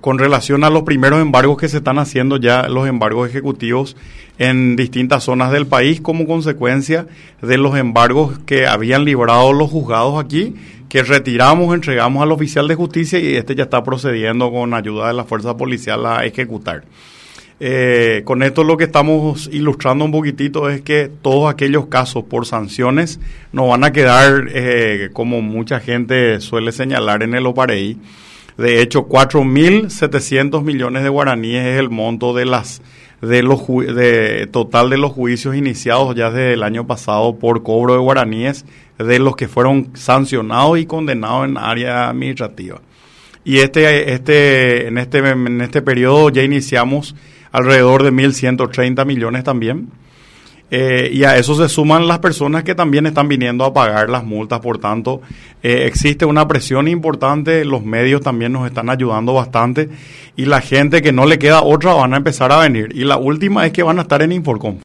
Con relación a los primeros embargos que se están haciendo ya, los embargos ejecutivos en distintas zonas del país como consecuencia de los embargos que habían librado los juzgados aquí, que retiramos, entregamos al oficial de justicia y este ya está procediendo con ayuda de la fuerza policial a ejecutar. Eh, con esto lo que estamos ilustrando un poquitito es que todos aquellos casos por sanciones no van a quedar, eh, como mucha gente suele señalar en el OPAREI, de hecho, 4.700 millones de guaraníes es el monto de las de los de, total de los juicios iniciados ya desde el año pasado por cobro de guaraníes de los que fueron sancionados y condenados en área administrativa. Y este este en este en este periodo ya iniciamos alrededor de 1.130 millones también eh, y a eso se suman las personas que también están viniendo a pagar las multas. Por tanto, eh, existe una presión importante, los medios también nos están ayudando bastante y la gente que no le queda otra van a empezar a venir. Y la última es que van a estar en Inforcom.